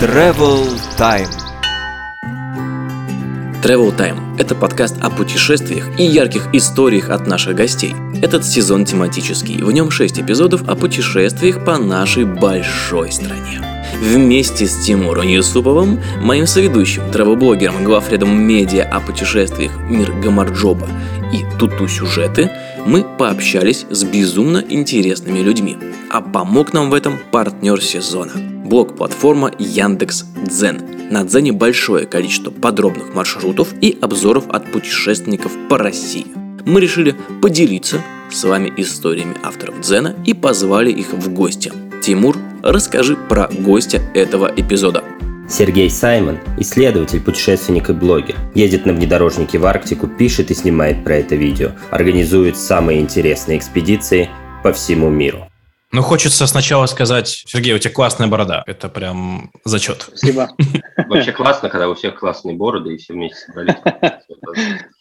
Travel Time. Travel Time – это подкаст о путешествиях и ярких историях от наших гостей. Этот сезон тематический, в нем 6 эпизодов о путешествиях по нашей большой стране. Вместе с Тимуром Юсуповым, моим соведущим, травоблогером, главредом медиа о путешествиях «Мир Гамарджоба» и «Туту сюжеты», мы пообщались с безумно интересными людьми. А помог нам в этом партнер сезона – блог-платформа Яндекс Дзен. На Дзене большое количество подробных маршрутов и обзоров от путешественников по России. Мы решили поделиться с вами историями авторов Дзена и позвали их в гости. Тимур, расскажи про гостя этого эпизода. Сергей Саймон – исследователь, путешественник и блогер. Ездит на внедорожнике в Арктику, пишет и снимает про это видео. Организует самые интересные экспедиции по всему миру. Ну, хочется сначала сказать, Сергей, у тебя классная борода. Это прям зачет. Спасибо. Вообще классно, когда у всех классные бороды и все вместе собрались.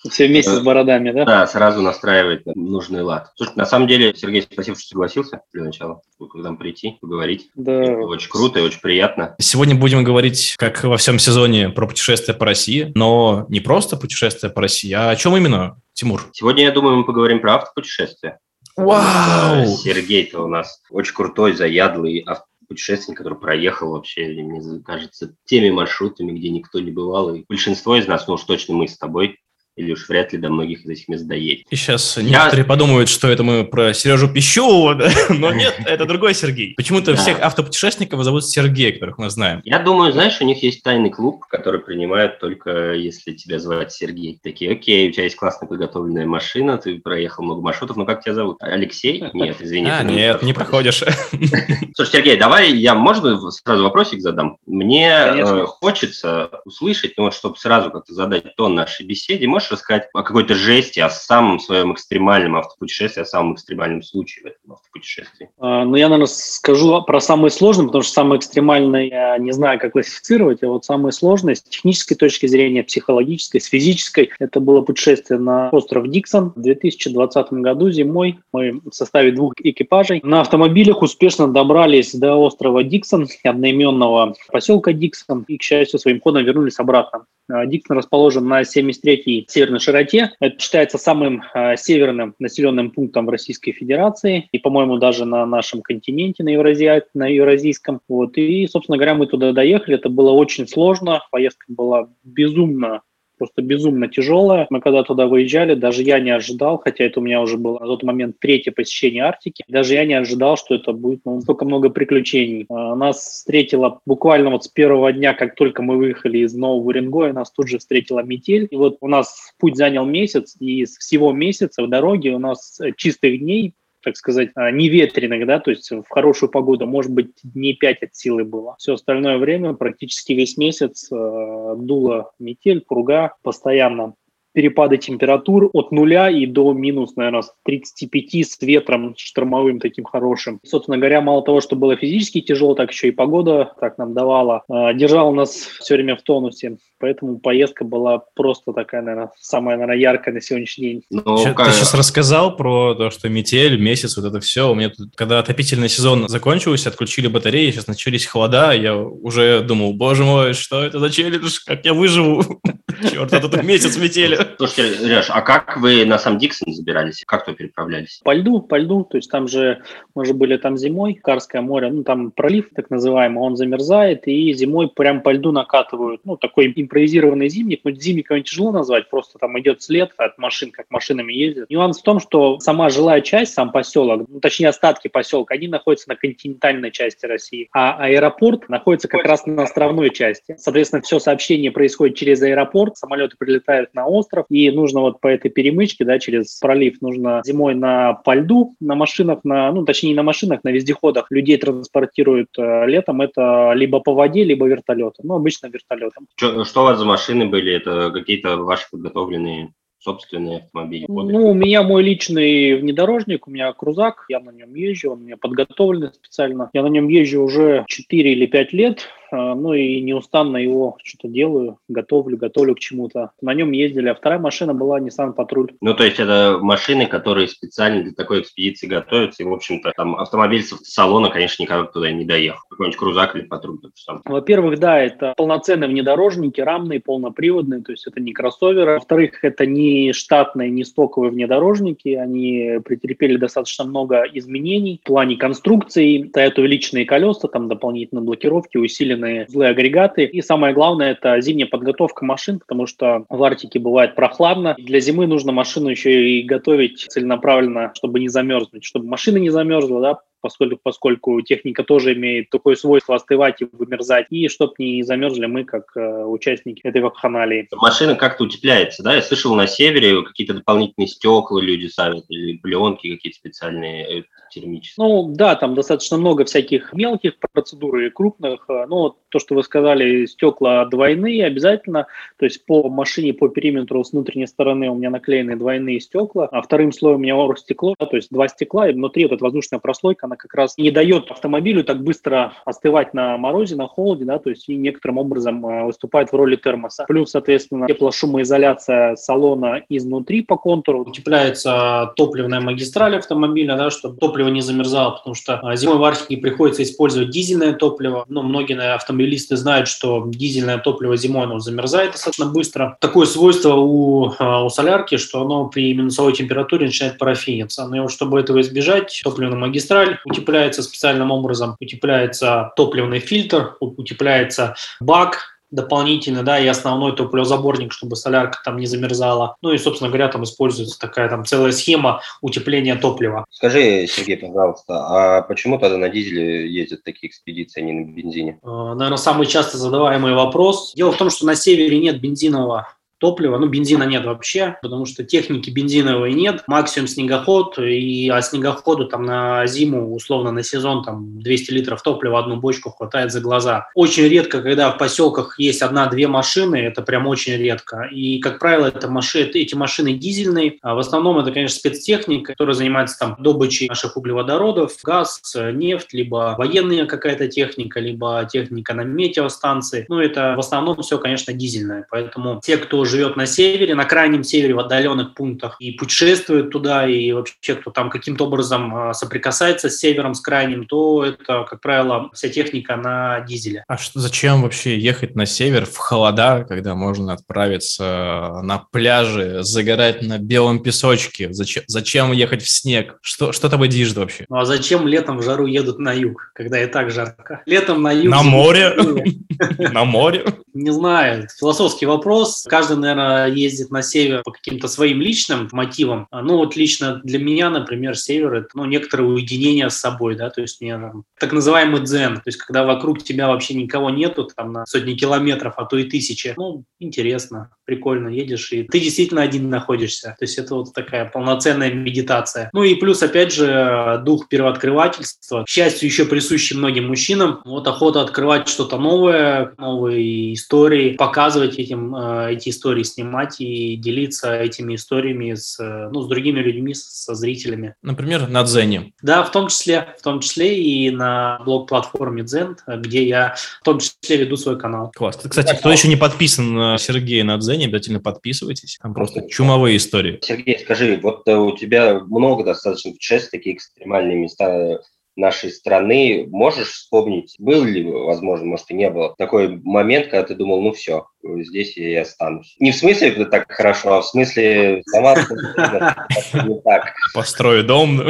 Все вместе с бородами, да? Да, сразу настраивает нужный лад. Слушай, на самом деле, Сергей, спасибо, что согласился для начала к нам прийти, поговорить. Да. Это очень круто и очень приятно. Сегодня будем говорить, как во всем сезоне, про путешествия по России, но не просто путешествия по России, а о чем именно, Тимур? Сегодня, я думаю, мы поговорим про автопутешествия. Вау! Сергей-то у нас очень крутой, заядлый путешественник, который проехал вообще, мне кажется, теми маршрутами, где никто не бывал. И большинство из нас, ну уж точно мы с тобой, или уж вряд ли до многих из этих мест доедет. И сейчас я... некоторые подумают, что это мы про Сережу Пищевого, да? но нет, это другой Сергей. Почему-то да. всех автопутешественников зовут Сергей, которых мы знаем. Я думаю, знаешь, у них есть тайный клуб, который принимают только если тебя звать Сергей. Такие, окей, у тебя есть классно подготовленная машина, ты проехал много маршрутов, но как тебя зовут? Алексей? Нет, извини. А, нет, не проходишь. Слушай, Сергей, давай я, можно сразу вопросик задам? Мне э, хочется услышать, ну вот, чтобы сразу как-то задать тон нашей беседе, можешь рассказать о какой-то жести, о самом своем экстремальном автопутешествии, о самом экстремальном случае в этом автопутешествии? А, ну, я, наверное, скажу про самые сложные, потому что самое экстремальное я не знаю, как классифицировать, а вот самое сложное с технической точки зрения, психологической, с физической, это было путешествие на остров Диксон в 2020 году зимой. Мы в составе двух экипажей на автомобилях успешно добрались до острова Диксон, одноименного поселка Диксон, и, к счастью, своим ходом вернулись обратно. А, Диксон расположен на 73-й северной широте. Это считается самым э, северным населенным пунктом в Российской Федерации и, по-моему, даже на нашем континенте, на, Евразия, на Евразийском. Вот. И, собственно говоря, мы туда доехали. Это было очень сложно. Поездка была безумно просто безумно тяжелая. Мы когда туда выезжали, даже я не ожидал, хотя это у меня уже было на тот момент третье посещение Арктики, даже я не ожидал, что это будет ну, столько много приключений. А, нас встретила буквально вот с первого дня, как только мы выехали из Нового Уренгоя, нас тут же встретила метель. И вот у нас путь занял месяц, и из всего месяца в дороге у нас чистых дней так сказать, а, неветренных, да, то есть в хорошую погоду, может быть, дней 5 от силы было. Все остальное время, практически весь месяц, э, дула метель, пруга, постоянно перепады температур от нуля и до минус, наверное, 35 с ветром штормовым таким хорошим. Собственно говоря, мало того, что было физически тяжело, так еще и погода так нам давала. А, держала нас все время в тонусе. Поэтому поездка была просто такая, наверное, самая, наверное, яркая на сегодняшний день. Ну, ты как... сейчас рассказал про то, что метель, месяц, вот это все. У меня тут, когда отопительный сезон закончился, отключили батареи, сейчас начались холода, я уже думал, боже мой, что это за челлендж, как я выживу? Черт, а тут месяц метели. Слушайте, Леш, а как вы на сам Диксон забирались? Как вы переправлялись? По льду, по льду. То есть там же, мы же были там зимой, Карское море, ну там пролив так называемый, он замерзает, и зимой прям по льду накатывают. Ну, такой импровизированный зимник. Ну, зимником тяжело назвать, просто там идет след от машин, как машинами ездят. Нюанс в том, что сама жилая часть, сам поселок, ну, точнее остатки поселка, они находятся на континентальной части России, а аэропорт находится как раз на островной части. Соответственно, все сообщение происходит через аэропорт, самолеты прилетают на остров, и нужно вот по этой перемычке, да, через пролив, нужно зимой на по льду, на машинах, на, ну, точнее, не на машинах, на вездеходах людей транспортируют э, летом, это либо по воде, либо вертолетом, ну, обычно вертолетом. Что, что у вас за машины были? Это какие-то ваши подготовленные собственные автомобили? Ну, у меня мой личный внедорожник, у меня крузак, я на нем езжу, он у меня подготовленный специально. Я на нем езжу уже 4 или 5 лет, ну и неустанно его что-то делаю, готовлю, готовлю к чему-то. На нем ездили, а вторая машина была Nissan Patrol. Ну, то есть это машины, которые специально для такой экспедиции готовятся, и, в общем-то, там автомобиль с салона, конечно, никогда туда не доехал. Какой-нибудь крузак или патруль. Во-первых, да, это полноценные внедорожники, рамные, полноприводные, то есть это не кроссоверы. Во-вторых, это не штатные, не стоковые внедорожники, они претерпели достаточно много изменений в плане конструкции, стоят увеличенные колеса, там дополнительные блокировки, усиленные злые агрегаты. И самое главное, это зимняя подготовка машин, потому что в Арктике бывает прохладно. Для зимы нужно машину еще и готовить целенаправленно, чтобы не замерзнуть, чтобы машина не замерзла, да, поскольку, поскольку техника тоже имеет такое свойство остывать и вымерзать, и чтобы не замерзли мы, как э, участники этой вакханалии. Машина как-то утепляется, да? Я слышал, на севере какие-то дополнительные стекла люди ставят, или пленки какие-то специальные э, термические. Ну, да, там достаточно много всяких мелких процедур и крупных. Ну, то, что вы сказали, стекла двойные обязательно, то есть по машине, по периметру с внутренней стороны у меня наклеены двойные стекла, а вторым слоем у меня оргстекло, то есть два стекла, и внутри вот эта воздушная прослойка, она как раз не дает автомобилю так быстро остывать на морозе, на холоде, да, то есть и некоторым образом а, выступает в роли термоса. Плюс, соответственно, теплошумоизоляция салона изнутри по контуру. Утепляется топливная магистраль автомобиля, да, чтобы топливо не замерзало, потому что а, зимой в Арктике приходится использовать дизельное топливо. Ну, многие автомобилисты знают, что дизельное топливо зимой оно замерзает достаточно быстро. Такое свойство у, а, у солярки, что оно при минусовой температуре начинает парафиниться. Но чтобы этого избежать, топливная магистраль утепляется специальным образом, утепляется топливный фильтр, утепляется бак, дополнительно, да, и основной топливозаборник, чтобы солярка там не замерзала. Ну и, собственно говоря, там используется такая там целая схема утепления топлива. Скажи, Сергей, пожалуйста, а почему тогда на дизеле ездят такие экспедиции, а не на бензине? Э, Наверное, самый часто задаваемый вопрос. Дело в том, что на севере нет бензинового топлива. Ну, бензина нет вообще, потому что техники бензиновой нет. Максимум снегоход, и а снегоходу там на зиму, условно на сезон, там 200 литров топлива, одну бочку хватает за глаза. Очень редко, когда в поселках есть одна-две машины, это прям очень редко. И, как правило, это машины, эти машины дизельные. А в основном это, конечно, спецтехника, которая занимается там добычей наших углеводородов, газ, нефть, либо военная какая-то техника, либо техника на метеостанции. Ну, это в основном все, конечно, дизельное. Поэтому те, кто живет на севере, на крайнем севере, в отдаленных пунктах, и путешествует туда, и вообще кто там каким-то образом а, соприкасается с севером, с крайним, то это, как правило, вся техника на дизеле. А что, зачем вообще ехать на север в холода, когда можно отправиться на пляже, загорать на белом песочке? Зачем, зачем ехать в снег? Что, что тобой движет вообще? Ну а зачем летом в жару едут на юг, когда и так жарко? Летом на юг... На море? На море? Не знаю, философский вопрос. Каждый наверное, ездит на север по каким-то своим личным мотивам. Ну, вот лично для меня, например, север – это ну, некоторое уединение с собой, да, то есть мне там, так называемый дзен, то есть когда вокруг тебя вообще никого нету, там на сотни километров, а то и тысячи, ну, интересно, прикольно, едешь, и ты действительно один находишься, то есть это вот такая полноценная медитация. Ну и плюс, опять же, дух первооткрывательства, к счастью, еще присущий многим мужчинам, вот охота открывать что-то новое, новые истории, показывать этим, э, эти истории истории снимать и делиться этими историями с, ну, с другими людьми, со зрителями. Например, на Дзене. Да, в том числе, в том числе и на блог-платформе Дзен, где я в том числе веду свой канал. Класс. Кстати, кто еще не подписан на Сергея на Дзене, обязательно подписывайтесь. Там просто чумовые истории. Сергей, скажи, вот э, у тебя много достаточно путешествий, такие экстремальные места нашей страны. Можешь вспомнить, был ли, возможно, может и не было, такой момент, когда ты думал, ну все, здесь я и останусь. Не в смысле это так хорошо, а в смысле сама не так. Построю дом.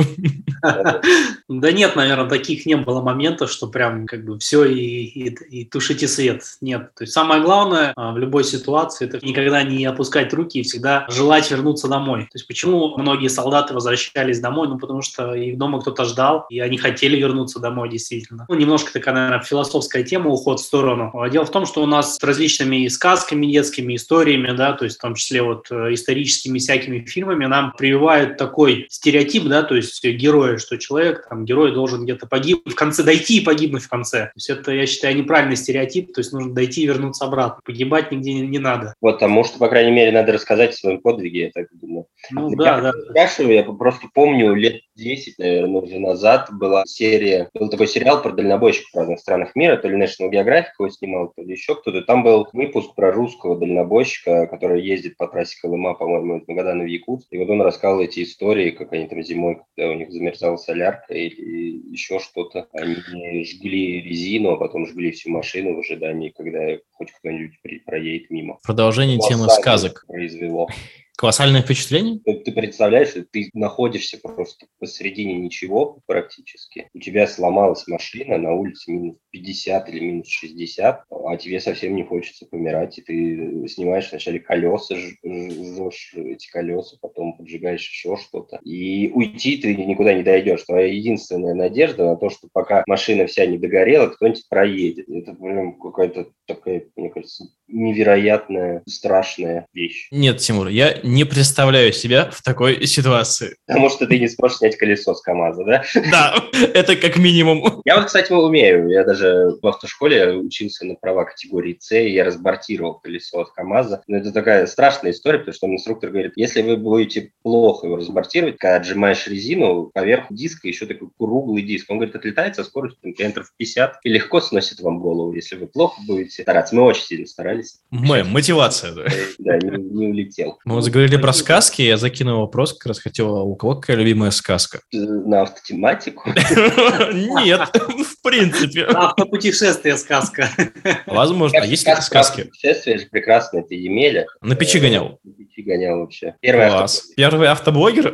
Да нет, наверное, таких не было моментов, что прям как бы все и, и, и тушите свет. Нет. То есть самое главное а, в любой ситуации это никогда не опускать руки и всегда желать вернуться домой. То есть почему многие солдаты возвращались домой? Ну, потому что их дома кто-то ждал, и они хотели вернуться домой действительно. Ну, немножко такая, наверное, философская тема, уход в сторону. Дело в том, что у нас с различными сказками, детскими историями, да, то есть в том числе вот э, историческими всякими фильмами нам прививают такой стереотип, да, то есть героя, что человек, там, герой должен где-то погибнуть в конце, дойти и погибнуть в конце. То есть это, я считаю, неправильный стереотип, то есть нужно дойти и вернуться обратно. Погибать нигде не, не надо. Вот, а может, по крайней мере, надо рассказать о своем подвиге, я так думаю. Ну, да, я да. спрашиваю, я просто помню лет 10, наверное, уже назад была серия, был такой сериал про дальнобойщиков в разных странах мира, то ли National Geographic его снимал, то ли еще кто-то. Там был выпуск про русского дальнобойщика, который ездит по трассе Колыма, по-моему, из Магадана в Якутск. И вот он рассказывал эти истории, как они там зимой, когда у них замерзала солярка или еще что-то. Они жгли резину, а потом жгли всю машину в ожидании, когда хоть кто-нибудь проедет мимо. Продолжение темы сказок. Произвело. Колоссальное впечатление? Ты представляешь, ты находишься просто посередине ничего практически. У тебя сломалась машина, на улице минус 50 или минус 60, а тебе совсем не хочется помирать, и ты снимаешь вначале колеса, жжешь эти колеса, потом поджигаешь еще что-то. И уйти ты никуда не дойдешь. Твоя единственная надежда на то, что пока машина вся не догорела, кто-нибудь проедет. Это прям какая-то такая, мне кажется, невероятная, страшная вещь. Нет, Тимур, я не представляю себя в такой ситуации. Потому что ты не сможешь снять колесо с КамАЗа, да? Да, это как минимум. Я вот, кстати, умею. Я даже в автошколе учился на права категории С, и я разбортировал колесо от КамАЗа. Но это такая страшная история, потому что инструктор говорит, если вы будете плохо его разбортировать, когда отжимаешь резину, поверх диска еще такой круглый диск. Он говорит, отлетает со скоростью километров 50 и легко сносит вам голову, если вы плохо будете стараться. Мы очень сильно старались. Моя мотивация, да. Да, не, не улетел. Мы вот заговорили про сказки, я закинул вопрос, как раз хотел, а у кого какая любимая сказка? На автотематику? Нет, в принципе. Автопутешествие сказка. Возможно. А есть какие сказки? Путешествие же прекрасно, это Емеля. На печи гонял? На печи гонял вообще. Первый класс. Первый автоблогер?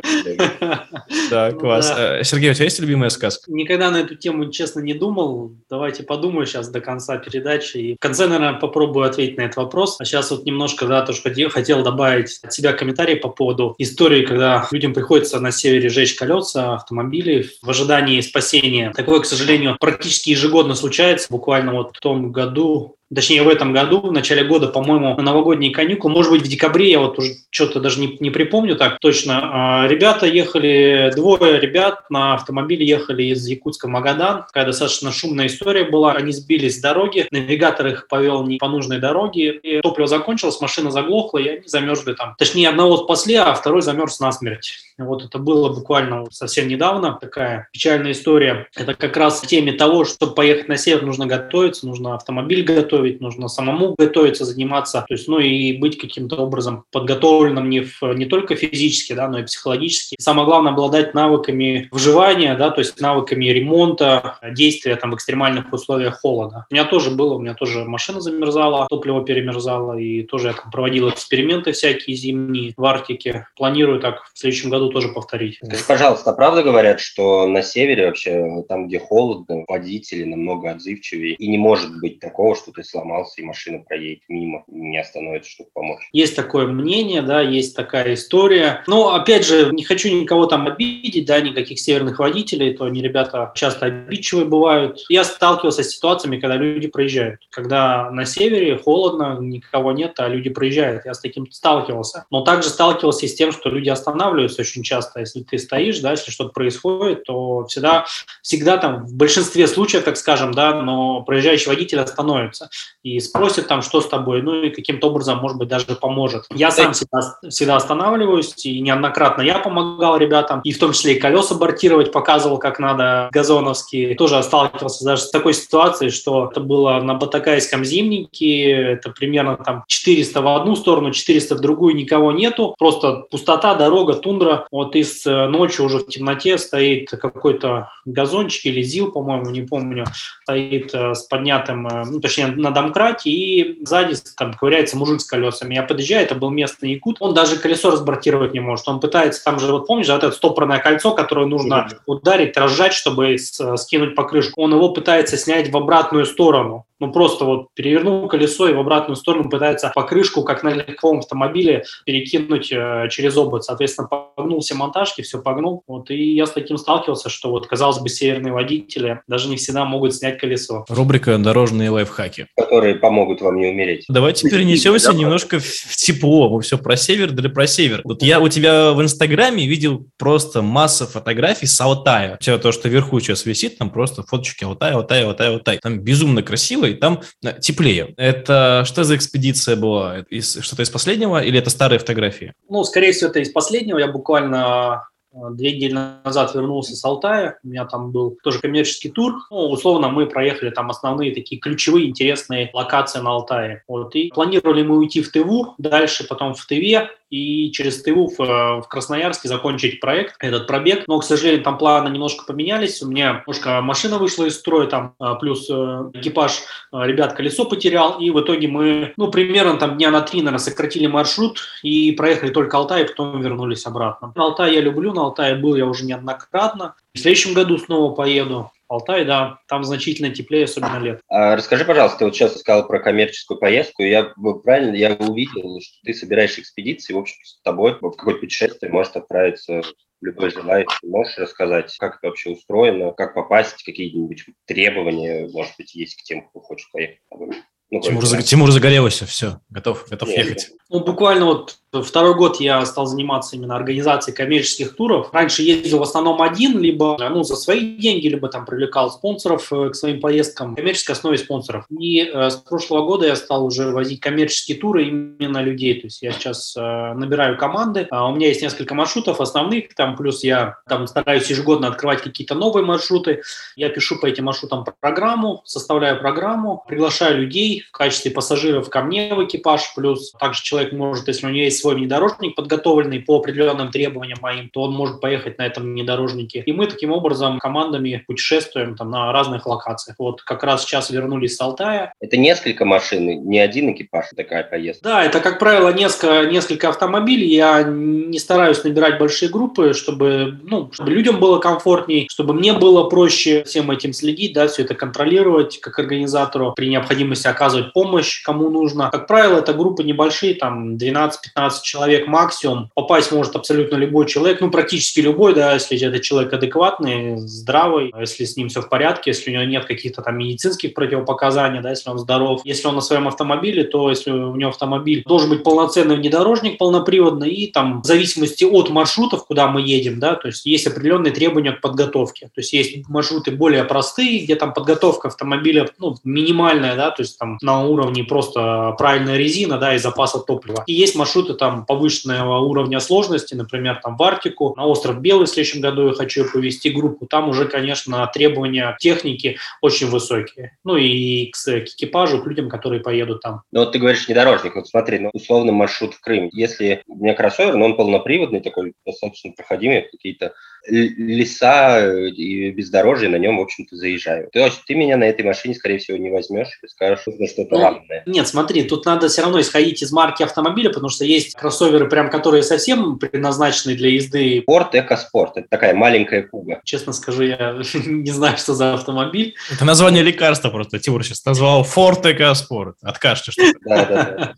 Да, класс. Э, Сергей, у тебя есть любимая сказка? Никогда на эту тему, честно, не думал. Давайте подумаю сейчас до конца передачи. И в конце, наверное, попробую ответить на этот вопрос. А сейчас вот немножко, да, то, что хотел добавить от себя комментарий по поводу истории, когда людям приходится на севере жечь колеса автомобилей в ожидании спасения. Такое, к сожалению, практически ежегодно случается. Буквально вот в том году точнее в этом году, в начале года, по-моему, на новогодние каникулы, может быть, в декабре, я вот уже что-то даже не, не припомню так точно. А, ребята ехали, двое ребят на автомобиле ехали из Якутска в Магадан. Такая достаточно шумная история была. Они сбились с дороги, навигатор их повел не по нужной дороге, и топливо закончилось, машина заглохла, и они замерзли там. Точнее, одного спасли, а второй замерз насмерть. Вот это было буквально совсем недавно. Такая печальная история. Это как раз в теме того, чтобы поехать на север, нужно готовиться, нужно автомобиль готовить, готовить, нужно самому готовиться, заниматься, то есть, ну и быть каким-то образом подготовленным не, в, не только физически, да, но и психологически. самое главное, обладать навыками выживания, да, то есть навыками ремонта, действия там в экстремальных условиях холода. У меня тоже было, у меня тоже машина замерзала, топливо перемерзало, и тоже я там проводил эксперименты всякие зимние в Арктике. Планирую так в следующем году тоже повторить. Скажи, пожалуйста, правда говорят, что на севере вообще, там, где холодно, водители намного отзывчивее, и не может быть такого, что ты сломался, и машина проедет мимо, не остановится, чтобы помочь. Есть такое мнение, да, есть такая история. Но, опять же, не хочу никого там обидеть, да, никаких северных водителей, то они ребята часто обидчивые бывают. Я сталкивался с ситуациями, когда люди проезжают. Когда на севере холодно, никого нет, а люди проезжают. Я с таким сталкивался. Но также сталкивался и с тем, что люди останавливаются очень часто. Если ты стоишь, да, если что-то происходит, то всегда, всегда там, в большинстве случаев, так скажем, да, но проезжающий водитель остановится и спросит там, что с тобой, ну и каким-то образом, может быть, даже поможет. Я сам всегда, всегда останавливаюсь, и неоднократно я помогал ребятам, и в том числе и колеса бортировать, показывал, как надо газоновские. Тоже сталкивался даже с такой ситуацией, что это было на Батакайском зимнике, это примерно там 400 в одну сторону, 400 в другую, никого нету, просто пустота, дорога, тундра. Вот и с э, ночи уже в темноте стоит какой-то газончик или ЗИЛ, по-моему, не помню, стоит э, с поднятым, э, ну, точнее, на домкрате, и сзади там ковыряется мужик с колесами. Я подъезжаю, это был местный якут, он даже колесо разбортировать не может. Он пытается, там же, вот помнишь, вот это стопорное кольцо, которое нужно ударить, разжать, чтобы скинуть покрышку. Он его пытается снять в обратную сторону ну, просто вот перевернул колесо и в обратную сторону пытается покрышку, как на легковом автомобиле, перекинуть э, через обод. Соответственно, погнул все монтажки, все погнул. Вот, и я с таким сталкивался, что вот, казалось бы, северные водители даже не всегда могут снять колесо. Рубрика «Дорожные лайфхаки». Которые помогут вам не умереть. Давайте перенесемся немножко в тепло. Мы все про север, да про север. Вот я у тебя в Инстаграме видел просто масса фотографий с Алтая. Тебя то, что вверху сейчас висит, там просто фоточки Алтая, Алтая, Алтая, Алтай. Там безумно красиво, и там э, теплее. Это что за экспедиция была? Из, что-то из последнего или это старые фотографии? Ну, скорее всего, это из последнего. Я буквально две недели назад вернулся с Алтая, у меня там был тоже коммерческий тур. Ну, условно, мы проехали там основные такие ключевые интересные локации на Алтае. Вот, и планировали мы уйти в Тыву, дальше потом в Тыве, и через ТУ в, в Красноярске закончить проект, этот пробег. Но, к сожалению, там планы немножко поменялись. У меня немножко машина вышла из строя, там а, плюс э, экипаж э, ребят колесо потерял. И в итоге мы, ну, примерно там дня на три, наверное, сократили маршрут и проехали только Алтай, и потом вернулись обратно. Алтай я люблю, на Алтае был я уже неоднократно. В следующем году снова поеду. Алтай, да, там значительно теплее, особенно лет. А, расскажи, пожалуйста, ты вот сейчас сказал про коммерческую поездку. Я правильно, я увидел, что ты собираешь экспедиции, в общем, с тобой в какое-то путешествие может отправиться любой желающий. Можешь рассказать, как это вообще устроено, как попасть, какие-нибудь требования, может быть, есть к тем, кто хочет поехать с тобой? Ну, Тимур, за, Тимур загорелся, все, готов, готов Нет, ехать. Ну, буквально вот второй год я стал заниматься именно организацией коммерческих туров. Раньше ездил в основном один, либо ну, за свои деньги, либо там привлекал спонсоров э, к своим поездкам, коммерческой основе спонсоров. И э, с прошлого года я стал уже возить коммерческие туры именно людей. То есть я сейчас э, набираю команды. А у меня есть несколько маршрутов основных, там плюс я там стараюсь ежегодно открывать какие-то новые маршруты. Я пишу по этим маршрутам программу, составляю программу, приглашаю людей в качестве пассажиров ко мне в экипаж, плюс также человек может, если у него есть свой внедорожник подготовленный по определенным требованиям моим, то он может поехать на этом внедорожнике. И мы таким образом командами путешествуем там на разных локациях. Вот как раз сейчас вернулись с Алтая. Это несколько машин, не один экипаж такая поездка? Да, это, как правило, несколько, несколько автомобилей. Я не стараюсь набирать большие группы, чтобы, ну, чтобы людям было комфортнее, чтобы мне было проще всем этим следить, да, все это контролировать как организатору, при необходимости оказывать помощь, кому нужно. Как правило, это группы небольшие, там 12-15 человек максимум. Попасть может абсолютно любой человек, ну, практически любой, да, если это человек адекватный, здравый, если с ним все в порядке, если у него нет каких-то там медицинских противопоказаний, да, если он здоров. Если он на своем автомобиле, то если у него автомобиль должен быть полноценный внедорожник, полноприводный, и там в зависимости от маршрутов, куда мы едем, да, то есть есть определенные требования к подготовке. То есть есть маршруты более простые, где там подготовка автомобиля, ну, минимальная, да, то есть там на уровне просто правильная резина, да, и запаса топлива. И есть маршруты там повышенного уровня сложности, например, там в Арктику, на остров Белый в следующем году я хочу повести группу. Там уже, конечно, требования техники очень высокие. Ну и к, к экипажу, к людям, которые поедут там. Ну вот ты говоришь внедорожник. Вот смотри, ну, условно маршрут в Крым. Если у меня кроссовер, но он полноприводный, такой достаточно проходимый, какие-то леса э, и бездорожье на нем, в общем-то, заезжаю. То есть ты меня на этой машине, скорее всего, не возьмешь и скажешь, что что-то ну, ладное. Нет, смотри, тут надо все равно исходить из марки автомобиля, потому что есть кроссоверы, прям, которые совсем предназначены для езды. Спорт, экоспорт. Это такая маленькая куга. Честно скажу, я не знаю, что за автомобиль. Это название лекарства просто. Тимур сейчас назвал Форт Экоспорт. Откажешь что Да, да, да.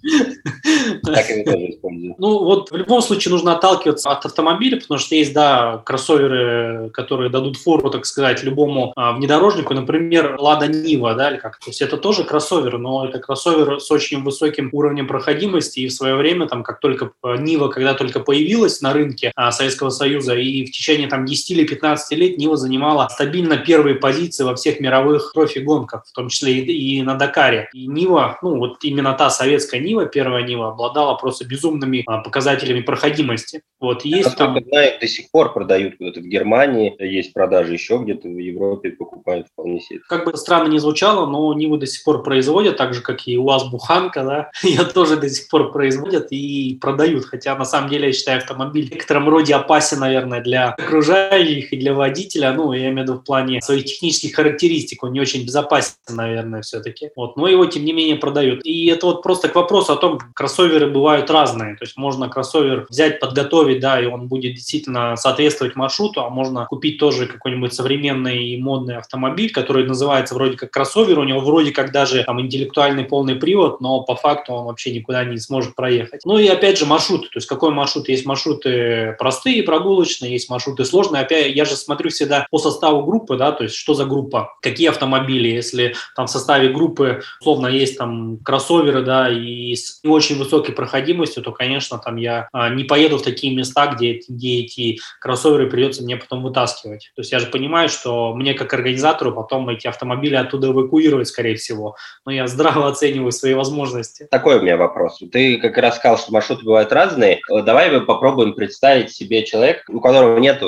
Так я тоже использую. Ну, вот в любом случае нужно отталкиваться от автомобиля, потому что есть, да, кроссовер кроссоверы, которые дадут фору, так сказать, любому а, внедорожнику, например, Лада Нива, да, или как. То есть это тоже кроссовер, но это кроссовер с очень высоким уровнем проходимости, и в свое время, там, как только а, Нива, когда только появилась на рынке а, Советского Союза, и в течение там 10 или 15 лет Нива занимала стабильно первые позиции во всех мировых профи-гонках, в том числе и, и на Дакаре. И Нива, ну вот именно та советская Нива, первая Нива, обладала просто безумными а, показателями проходимости. Вот есть там... Знаю, до сих пор продают это в Германии, есть продажи еще где-то в Европе, покупают вполне себе. Как бы странно не звучало, но Нивы до сих пор производят, так же, как и УАЗ-Буханка, да, ее тоже до сих пор производят и продают, хотя на самом деле я считаю автомобиль в некотором роде опасен, наверное, для окружающих и для водителя, ну, я имею в виду в плане своих технических характеристик, он не очень безопасен, наверное, все-таки, вот, но его, тем не менее, продают. И это вот просто к вопросу о том, кроссоверы бывают разные, то есть можно кроссовер взять, подготовить, да, и он будет действительно соответствовать маршруту, маршруту, а можно купить тоже какой-нибудь современный и модный автомобиль, который называется вроде как кроссовер, у него вроде как даже там интеллектуальный полный привод, но по факту он вообще никуда не сможет проехать. Ну и опять же маршруты, то есть какой маршрут? Есть маршруты простые, прогулочные, есть маршруты сложные. Опять я же смотрю всегда по составу группы, да, то есть что за группа, какие автомобили, если там в составе группы условно есть там кроссоверы, да, и с не очень высокой проходимостью, то, конечно, там я а, не поеду в такие места, где, где эти кроссоверы придется мне потом вытаскивать. То есть я же понимаю, что мне как организатору потом эти автомобили оттуда эвакуировать, скорее всего. Но я здраво оцениваю свои возможности. Такой у меня вопрос. Ты как раз сказал, что маршруты бывают разные. Давай мы попробуем представить себе человека, у которого нет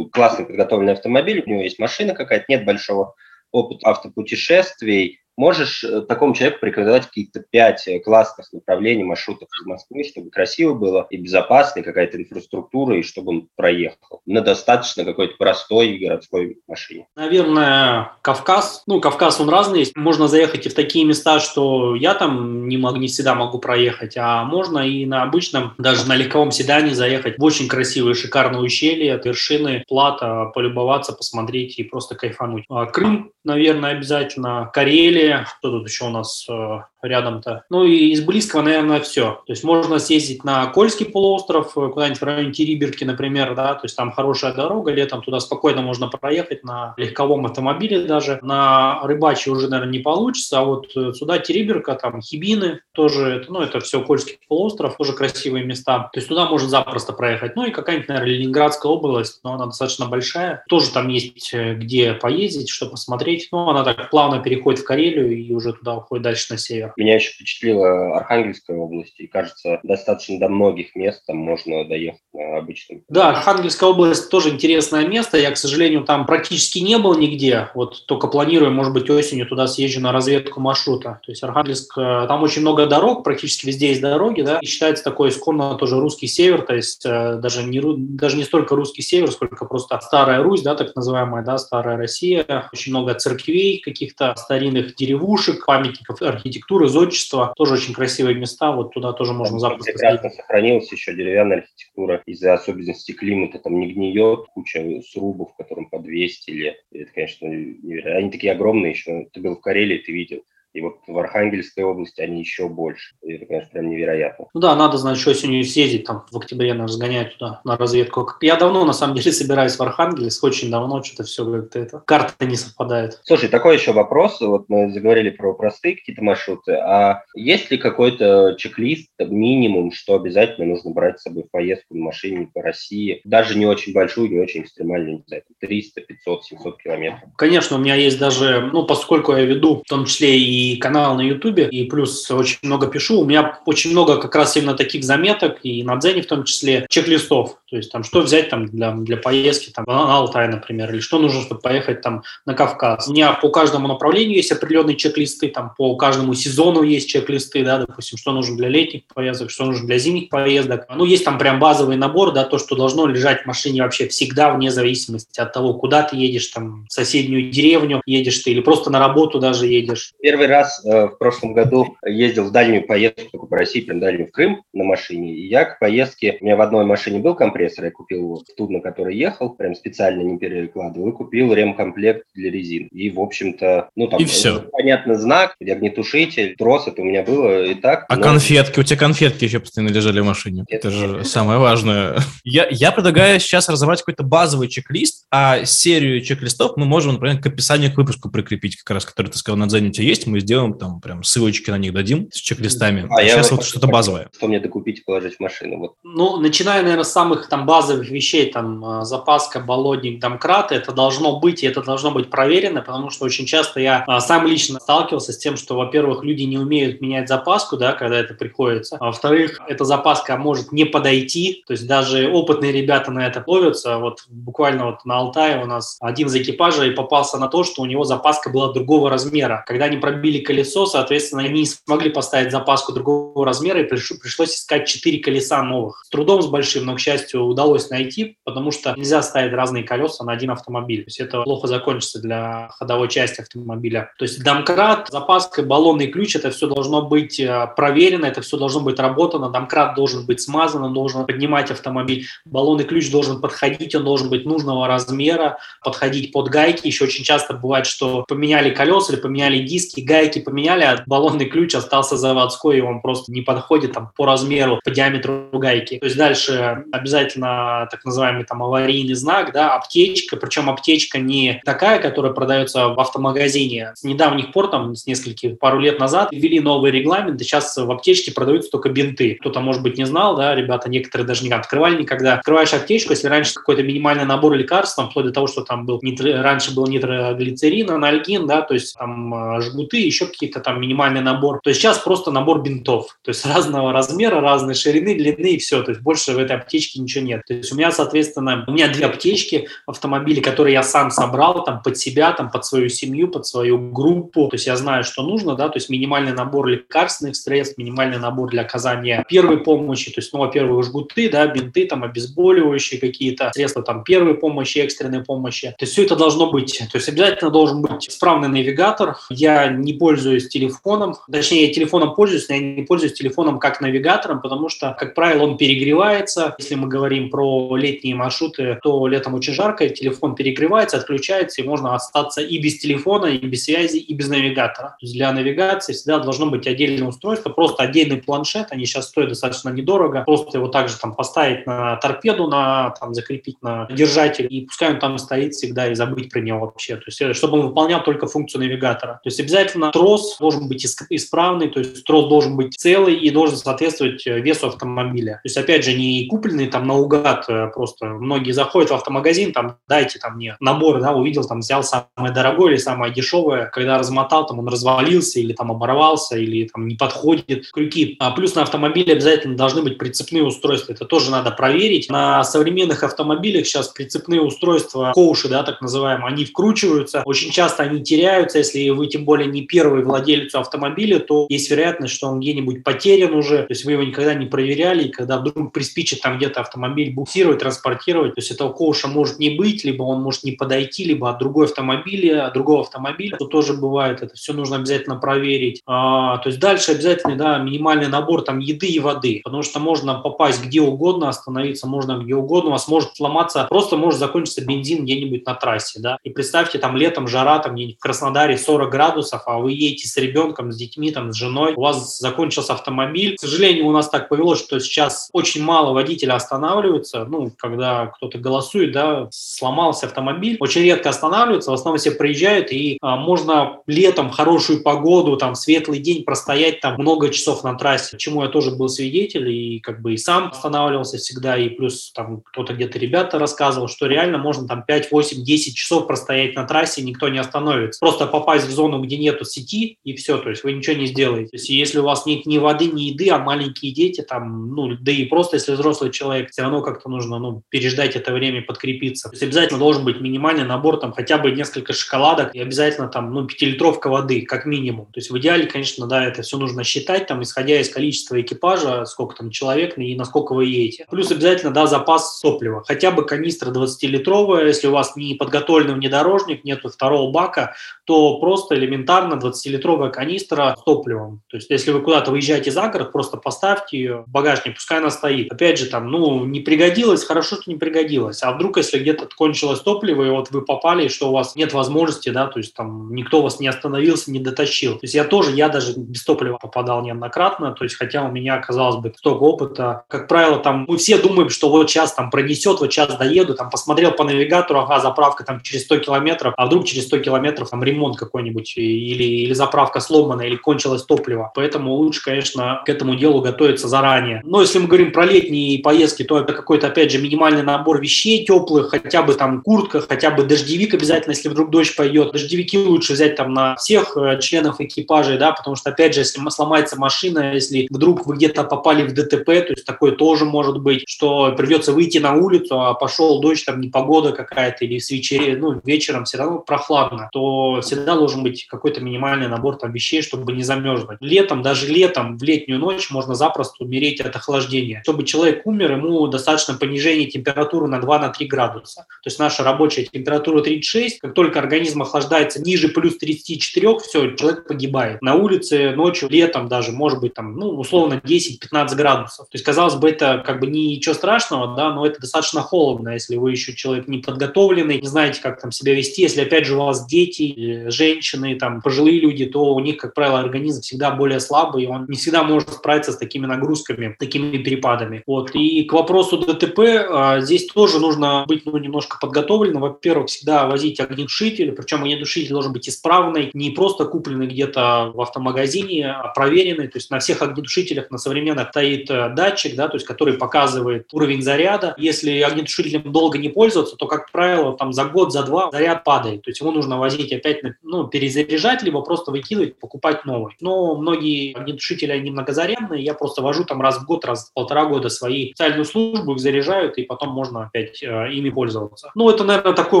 классно подготовленный автомобиль, у него есть машина какая-то, нет большого опыта автопутешествий, можешь э, такому человеку порекомендовать какие-то пять э, классных направлений маршрутов из Москвы, чтобы красиво было и безопасно, и какая-то инфраструктура, и чтобы он проехал на достаточно какой-то простой городской машине? Наверное, Кавказ. Ну, Кавказ, он разный есть. Можно заехать и в такие места, что я там не, мог, не всегда могу проехать, а можно и на обычном, даже на легковом седане заехать в очень красивые, шикарные ущелья, вершины, плата, полюбоваться, посмотреть и просто кайфануть. А Крым, наверное, обязательно. Карелия, что тут еще у нас э, рядом-то. Ну и из близкого, наверное, все. То есть можно съездить на Кольский полуостров, э, куда-нибудь в районе Териберки, например, да, то есть там хорошая дорога, летом туда спокойно можно проехать на легковом автомобиле даже. На рыбачьи уже, наверное, не получится, а вот э, сюда Териберка, там Хибины тоже, это, ну это все Кольский полуостров, тоже красивые места. То есть туда можно запросто проехать. Ну и какая-нибудь, наверное, Ленинградская область, но она достаточно большая. Тоже там есть где поездить, что посмотреть. Ну, она так плавно переходит в Карелию, и уже туда уходит дальше на север. Меня еще впечатлила Архангельская область, и кажется, достаточно до многих мест там можно доехать на обычном. Да, Архангельская область тоже интересное место. Я, к сожалению, там практически не был нигде. Вот только планирую, может быть, осенью туда съезжу на разведку маршрута. То есть Архангельск, там очень много дорог, практически везде есть дороги, да, и считается такой исконно тоже русский север, то есть э, даже не, даже не столько русский север, сколько просто старая Русь, да, так называемая, да, старая Россия. Очень много церквей каких-то старинных деревушек, памятников архитектуры, зодчества. Тоже очень красивые места, вот туда тоже можно запросто Прекрасно сохранилась еще деревянная архитектура из-за особенностей климата, там не гниет, куча срубов, которым по 200 лет. И это, конечно, невероятно. Они такие огромные еще. Ты был в Карелии, ты видел. И вот в Архангельской области они еще больше. И это, конечно, прям невероятно. Ну да, надо, значит, осенью съездить, там, в октябре, наверное, сгонять туда на разведку. Я давно, на самом деле, собираюсь в Архангельск, очень давно, что-то все как-то это, карта не совпадает. Слушай, такой еще вопрос. Вот мы заговорили про простые какие-то маршруты. А есть ли какой-то чек-лист, минимум, что обязательно нужно брать с собой в поездку на машине по России? Даже не очень большую, не очень экстремальную, не знаю, 300, 500, 700 километров. Конечно, у меня есть даже, ну, поскольку я веду в том числе и канал на Ютубе, и плюс очень много пишу. У меня очень много как раз именно таких заметок, и на Дзене в том числе, чек-листов. То есть там что взять там для, для поездки там, на Алтай, например, или что нужно, чтобы поехать там на Кавказ. У меня по каждому направлению есть определенные чек-листы, там по каждому сезону есть чек-листы, да, допустим, что нужно для летних поездок, что нужно для зимних поездок. Ну, есть там прям базовый набор, да, то, что должно лежать в машине вообще всегда, вне зависимости от того, куда ты едешь, там, в соседнюю деревню едешь ты или просто на работу даже едешь. Первый раз э, в прошлом году ездил в дальнюю поездку по России, прям дальнюю в Крым на машине. И я к поездке, у меня в одной машине был компрессор, я купил его в ту, на который ехал, прям специально не перекладывал, и купил ремкомплект для резин. И, в общем-то, ну там, и все. понятно, знак, огнетушитель, трос, это у меня было и так. А но... конфетки? У тебя конфетки еще постоянно лежали в машине. Это, это же самое важное. Я, я предлагаю сейчас разобрать какой-то базовый чек-лист, а серию чек-листов мы можем, например, к описанию к выпуску прикрепить, как раз, который ты сказал, на Дзене есть, мы сделаем там прям ссылочки на них дадим с чек-листами. А, а сейчас вот что-то базовое. Что мне докупить и положить в машину? Вот. Ну, начиная, наверное, с самых там базовых вещей, там а, запаска, болотник, домкрат, это должно быть, и это должно быть проверено, потому что очень часто я а, сам лично сталкивался с тем, что, во-первых, люди не умеют менять запаску, да, когда это приходится. А во-вторых, эта запаска может не подойти, то есть даже опытные ребята на это ловятся. Вот буквально вот на Алтае у нас один из экипажей попался на то, что у него запаска была другого размера. Когда они пробили колесо, соответственно, они не смогли поставить запаску другого размера, и пришлось искать четыре колеса новых. С трудом, с большим, но, к счастью, удалось найти, потому что нельзя ставить разные колеса на один автомобиль. То есть это плохо закончится для ходовой части автомобиля. То есть домкрат, запаска, баллонный ключ, это все должно быть э, проверено, это все должно быть работано. Домкрат должен быть смазан, он должен поднимать автомобиль. Баллонный ключ должен подходить, он должен быть нужного размера, подходить под гайки. Еще очень часто бывает, что поменяли колеса или поменяли диски, гайки гайки поменяли, а баллонный ключ остался заводской, и он просто не подходит там по размеру, по диаметру гайки. То есть дальше обязательно так называемый там аварийный знак, да, аптечка, причем аптечка не такая, которая продается в автомагазине. С недавних пор, там, с нескольких, пару лет назад ввели новый регламент, и сейчас в аптечке продаются только бинты. Кто-то, может быть, не знал, да, ребята, некоторые даже не открывали никогда. Открываешь аптечку, если раньше какой-то минимальный набор лекарств, там, вплоть до того, что там был, нитро, раньше был нитроглицерин, анальгин, да, то есть там э, жгуты, еще какие-то там минимальный набор. То есть сейчас просто набор бинтов, то есть разного размера, разной ширины, длины и все. То есть больше в этой аптечке ничего нет. То есть у меня, соответственно, у меня две аптечки в автомобиле, которые я сам собрал там под себя, там под свою семью, под свою группу. То есть я знаю, что нужно, да, то есть минимальный набор лекарственных средств, минимальный набор для оказания первой помощи, то есть, ну, во-первых, жгуты, да, бинты, там, обезболивающие какие-то средства, там, первой помощи, экстренной помощи. То есть все это должно быть. То есть обязательно должен быть исправный навигатор. Я не пользуюсь телефоном, точнее, я телефоном пользуюсь, но я не пользуюсь телефоном как навигатором, потому что, как правило, он перегревается. Если мы говорим про летние маршруты, то летом очень жарко, телефон перегревается, отключается, и можно остаться и без телефона, и без связи, и без навигатора. То есть для навигации всегда должно быть отдельное устройство, просто отдельный планшет, они сейчас стоят достаточно недорого, просто его также там поставить на торпеду, на, там, закрепить на держатель, и пускай он там стоит всегда, и забыть про него вообще. То есть э, чтобы он выполнял только функцию навигатора. То есть обязательно трос должен быть исправный, то есть трос должен быть целый и должен соответствовать э, весу автомобиля. То есть, опять же, не купленный там наугад, э, просто многие заходят в автомагазин, там, дайте там мне набор, да, увидел, там, взял самое дорогое или самое дешевое, когда размотал, там, он развалился или там оборвался, или там не подходит крюки. А плюс на автомобиле обязательно должны быть прицепные устройства, это тоже надо проверить. На современных автомобилях сейчас прицепные устройства, коуши, да, так называемые, они вкручиваются, очень часто они теряются, если вы тем более не первый владелец автомобиля, то есть вероятность, что он где-нибудь потерян уже, то есть вы его никогда не проверяли, и когда вдруг приспичит там где-то автомобиль буксировать, транспортировать, то есть этого коуша может не быть, либо он может не подойти, либо от другой автомобиля, от другого автомобиля, то тоже бывает, это все нужно обязательно проверить. А, то есть дальше обязательно, да, минимальный набор там еды и воды, потому что можно попасть где угодно, остановиться можно где угодно, у вас может сломаться, просто может закончиться бензин где-нибудь на трассе, да, и представьте, там летом жара, там где-нибудь в Краснодаре 40 градусов, а вы едете с ребенком, с детьми, там, с женой, у вас закончился автомобиль. К сожалению, у нас так повелось, что сейчас очень мало водителей останавливаются, ну, когда кто-то голосует, да, сломался автомобиль, очень редко останавливаются, в основном все проезжают, и а, можно летом хорошую погоду, там, светлый день простоять там много часов на трассе, чему я тоже был свидетель, и как бы и сам останавливался всегда, и плюс там кто-то где-то ребята рассказывал, что реально можно там 5, 8, 10 часов простоять на трассе, никто не остановится. Просто попасть в зону, где нету сети, и все, то есть вы ничего не сделаете. То есть если у вас нет ни воды, ни еды, а маленькие дети там, ну, да и просто если взрослый человек, все равно как-то нужно, ну, переждать это время, подкрепиться. То есть обязательно должен быть минимальный набор, там, хотя бы несколько шоколадок и обязательно там, ну, пятилитровка воды, как минимум. То есть в идеале, конечно, да, это все нужно считать, там, исходя из количества экипажа, сколько там человек и насколько вы едете. Плюс обязательно, да, запас топлива. Хотя бы канистра 20-литровая, если у вас не подготовленный внедорожник, нету второго бака, то просто элементарно 20-литровая канистра с топливом. То есть если вы куда-то выезжаете за город, просто поставьте ее в багажник, пускай она стоит. Опять же, там, ну, не пригодилось, хорошо, что не пригодилось. А вдруг, если где-то кончилось топливо, и вот вы попали, что у вас нет возможности, да, то есть там никто вас не остановился, не дотащил. То есть я тоже, я даже без топлива попадал неоднократно, то есть хотя у меня, казалось бы, столько опыта. Как правило, там мы все думаем, что вот сейчас там пронесет, вот сейчас доеду, там посмотрел по навигатору, ага, заправка там через 100 километров, а вдруг через 100 километров там ремонт какой-нибудь или, или заправка сломана, или кончилось топливо. Поэтому лучше, конечно, к этому делу готовиться заранее. Но если мы говорим про летние поездки, то это какой-то, опять же, минимальный набор вещей теплых, хотя бы там куртка, хотя бы дождевик обязательно, если вдруг дождь пойдет. Дождевики лучше взять там на всех э, членов экипажа, да, потому что, опять же, если сломается машина, если вдруг вы где-то попали в ДТП, то есть такое тоже может быть, что придется выйти на улицу, а пошел дождь, там непогода какая-то, или с вечер... ну, вечером все равно прохладно, то всегда должен быть какой-то минимальный набор там вещей, чтобы не замерзнуть. Летом, даже летом, в летнюю ночь можно запросто умереть от охлаждения. Чтобы человек умер, ему достаточно понижения температуры на 2-3 градуса. То есть наша рабочая температура 36, как только организм охлаждается ниже плюс 34, все, человек погибает. На улице ночью, летом даже, может быть, там, ну, условно 10-15 градусов. То есть, казалось бы, это как бы ничего страшного, да, но это достаточно холодно, если вы еще человек не подготовленный, не знаете, как там себя вести, если, опять же, у вас дети, женщины, там, пожилые люди, то у них, как правило, организм всегда более слабый, и он не всегда может справиться с такими нагрузками, такими перепадами. Вот. И к вопросу ДТП, а, здесь тоже нужно быть ну, немножко подготовленным. Во-первых, всегда возить огнетушитель, причем огнетушитель должен быть исправный, не просто купленный где-то в автомагазине, а проверенный. То есть на всех огнетушителях на современных стоит э, датчик, да, то есть который показывает уровень заряда. Если огнетушителем долго не пользоваться, то, как правило, там за год, за два заряд падает. То есть его нужно возить опять, ну, перезаряжать, либо просто выкидывать, покупать новый. Но многие огнетушители, они многозарядные, я просто вожу там раз в год, раз в полтора года свои специальную службу, их заряжают, и потом можно опять э, ими пользоваться. Ну, это, наверное, такой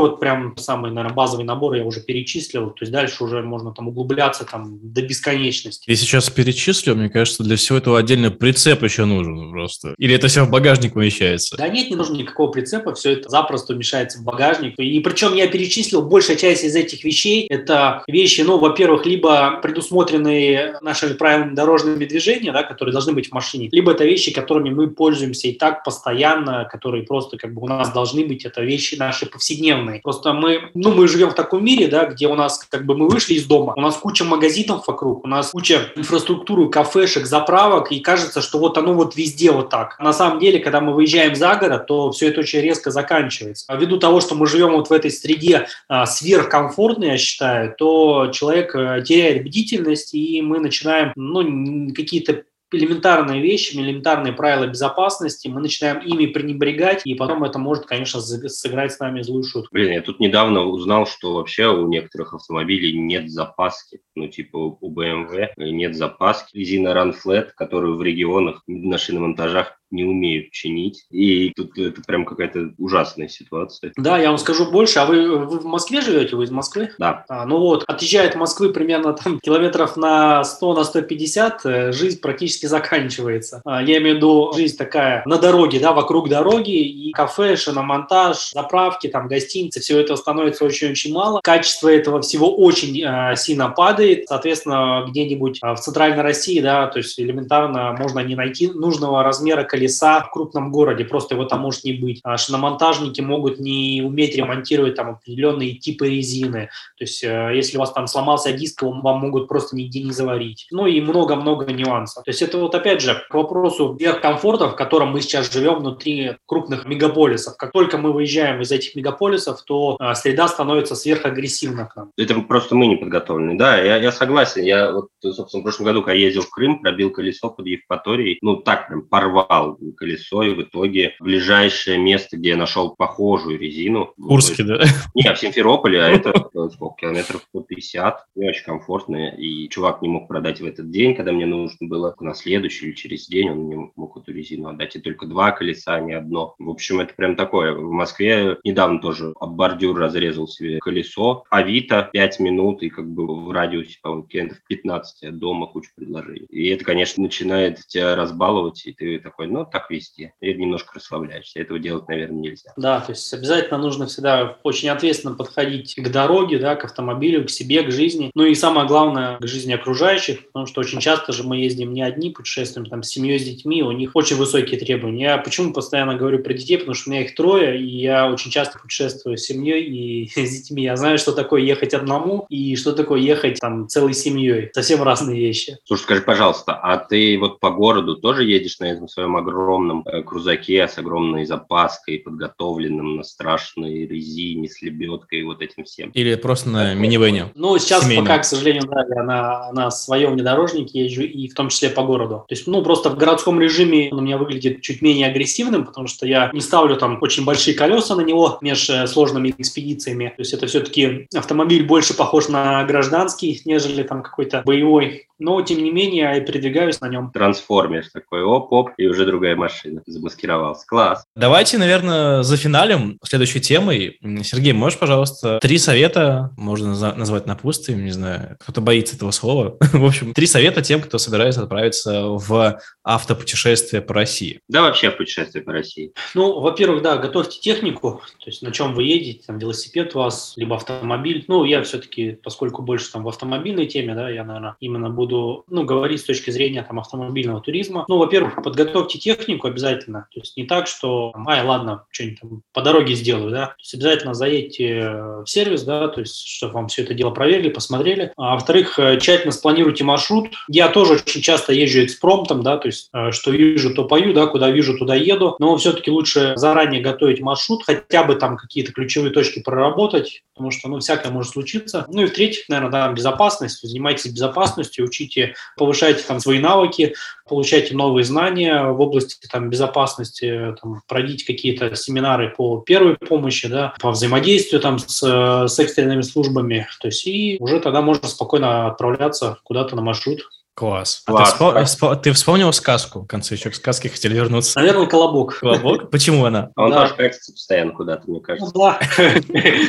вот прям самый, наверное, базовый набор я уже перечислил. То есть дальше уже можно там углубляться там до бесконечности. Я сейчас перечислил, мне кажется, для всего этого отдельный прицеп еще нужен просто. Или это все в багажник помещается? Да нет, не нужно никакого прицепа, все это запросто умещается в багажник. И причем я перечислил, большая часть из этих вещей – это вещи, ну, во-первых, либо предусмотренные нашими правилами дорожного движения, да, которые должны быть в машине, либо это вещи, которыми мы пользуемся и так постоянно, которые просто как бы у нас должны быть, это вещи наши повседневные. Просто мы, ну, мы живем в таком мире, да, где у нас как бы мы вышли из дома, у нас куча магазинов вокруг, у нас куча инфраструктуры, кафешек, заправок, и кажется, что вот оно вот везде вот так. На самом деле, когда мы выезжаем за город, то все это очень резко заканчивается. А ввиду того, что мы живем вот в этой среде а, сверхкомфортной, я считаю, то человек а, теряет бдительность, и мы начинаем, ну, какие-то элементарные вещи, элементарные правила безопасности, мы начинаем ими пренебрегать, и потом это может, конечно, сыграть с нами злую шутку. Блин, я тут недавно узнал, что вообще у некоторых автомобилей нет запаски. Ну, типа у BMW нет запаски. Резина Run Flat, которую в регионах на шиномонтажах не умеют чинить. И тут это прям какая-то ужасная ситуация. Да, я вам скажу больше. А вы, вы в Москве живете? Вы из Москвы? Да. А, ну вот, отъезжая от Москвы примерно там километров на 100, на 150, э, жизнь практически заканчивается. А, я имею в виду жизнь такая на дороге, да, вокруг дороги, и кафе, шиномонтаж, заправки, там, гостиницы, все это становится очень-очень мало. Качество этого всего очень э, сильно падает. Соответственно, где-нибудь э, в центральной России, да, то есть элементарно можно не найти нужного размера количества колеса в крупном городе, просто его там может не быть. А шиномонтажники могут не уметь ремонтировать там определенные типы резины. То есть, э, если у вас там сломался диск, вам могут просто нигде не заварить. Ну и много-много нюансов. То есть, это вот опять же к вопросу тех комфортов, в котором мы сейчас живем внутри крупных мегаполисов. Как только мы выезжаем из этих мегаполисов, то э, среда становится сверхагрессивна к нам. Это просто мы не подготовлены. Да, я, я согласен. Я вот, собственно, в прошлом году, когда ездил в Крым, пробил колесо под Евпаторией, ну так прям порвал колесо, и в итоге ближайшее место, где я нашел похожую резину... Курске, да? Не, в Симферополе, а это сколько, километров 150, не очень комфортно, и чувак не мог продать в этот день, когда мне нужно было на следующий или через день, он мне мог эту резину отдать, и только два колеса, а не одно. В общем, это прям такое. В Москве недавно тоже об бордюр разрезал себе колесо, Авито 5 минут, и как бы в радиусе, по-моему, клиентов 15 от дома куча предложений. И это, конечно, начинает тебя разбаловать, и ты такой, ну, так вести. И немножко расслабляешься. Этого делать, наверное, нельзя. Да, то есть обязательно нужно всегда очень ответственно подходить к дороге, да, к автомобилю, к себе, к жизни. Ну и самое главное, к жизни окружающих, потому что очень часто же мы ездим не одни, путешествуем там с семьей, с детьми, у них очень высокие требования. Я почему постоянно говорю про детей, потому что у меня их трое, и я очень часто путешествую с семьей и с детьми. Я знаю, что такое ехать одному и что такое ехать там целой семьей. Совсем разные вещи. Слушай, скажи, пожалуйста, а ты вот по городу тоже едешь на этом своем огромном э, крузаке с огромной запаской, подготовленным на страшной резине с лебедкой и вот этим всем. Или просто на минивене. Ну, сейчас семейном. пока, к сожалению, да, я на, на своем внедорожнике езжу, и в том числе по городу. То есть, ну, просто в городском режиме он у меня выглядит чуть менее агрессивным, потому что я не ставлю там очень большие колеса на него между э, сложными экспедициями. То есть, это все-таки автомобиль больше похож на гражданский, нежели там какой-то боевой. Но, тем не менее, я передвигаюсь на нем. Трансформер такой, оп-оп, и уже другая машина. Замаскировался. Класс. Давайте, наверное, за финалем следующей темой. Сергей, можешь, пожалуйста, три совета, можно назвать напутствием, не знаю, кто-то боится этого слова. в общем, три совета тем, кто собирается отправиться в автопутешествие по России. Да, вообще в путешествие по России. Ну, во-первых, да, готовьте технику, то есть на чем вы едете, там велосипед у вас, либо автомобиль. Ну, я все-таки, поскольку больше там в автомобильной теме, да, я, наверное, именно буду буду ну, говорить с точки зрения там, автомобильного туризма. Ну, во-первых, подготовьте технику обязательно. То есть не так, что, ай, ладно, что-нибудь там по дороге сделаю, да. То есть обязательно заедьте в сервис, да, то есть чтобы вам все это дело проверили, посмотрели. А во-вторых, э, тщательно спланируйте маршрут. Я тоже очень часто езжу экспромтом, да, то есть э, что вижу, то пою, да, куда вижу, туда еду. Но все-таки лучше заранее готовить маршрут, хотя бы там какие-то ключевые точки проработать, потому что, ну, всякое может случиться. Ну и в-третьих, наверное, да, безопасность. Занимайтесь безопасностью, учите, повышайте там свои навыки, получайте новые знания в области там, безопасности, там, пройдите какие-то семинары по первой помощи, да, по взаимодействию там, с, с экстренными службами. То есть и уже тогда можно спокойно отправляться куда-то на маршрут. Класс. Класс. А ты, вспом... ты вспомнил сказку? В конце еще к сказке хотели вернуться. Наверное, «Колобок». «Колобок»? Почему она? Он да. тоже катится постоянно куда-то, мне кажется. Ну, да.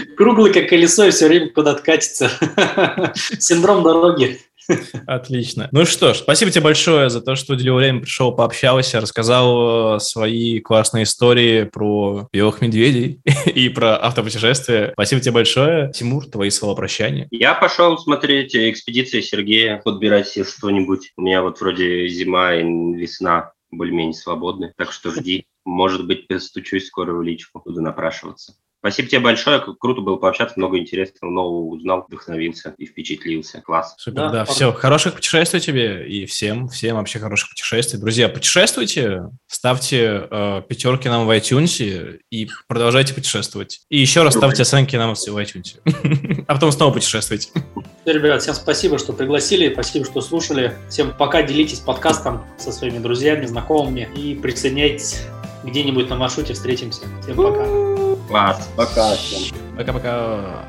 Круглый, как колесо, и все время куда-то катится. Синдром дороги. Отлично. Ну что ж, спасибо тебе большое за то, что уделил время, пришел, пообщался, рассказал э, свои классные истории про белых медведей и про автопутешествия. Спасибо тебе большое. Тимур, твои слова прощания. Я пошел смотреть экспедиции Сергея, подбирать себе что-нибудь. У меня вот вроде зима и весна более-менее свободны, так что жди. Может быть, постучусь скоро в личку, буду напрашиваться. Спасибо тебе большое, круто было пообщаться, много интересного нового узнал, вдохновился и впечатлился. Класс. Супер, да, да. все, хороших путешествий тебе и всем, всем вообще хороших путешествий. Друзья, путешествуйте, ставьте э, пятерки нам в iTunes и продолжайте путешествовать. И еще раз ставьте оценки нам в iTunes. А потом снова путешествуйте. Ребят, всем спасибо, что пригласили, спасибо, что слушали. Всем пока, делитесь подкастом со своими друзьями, знакомыми и присоединяйтесь где-нибудь на маршруте, встретимся. Всем пока. Класс, пока всем. Пока-пока.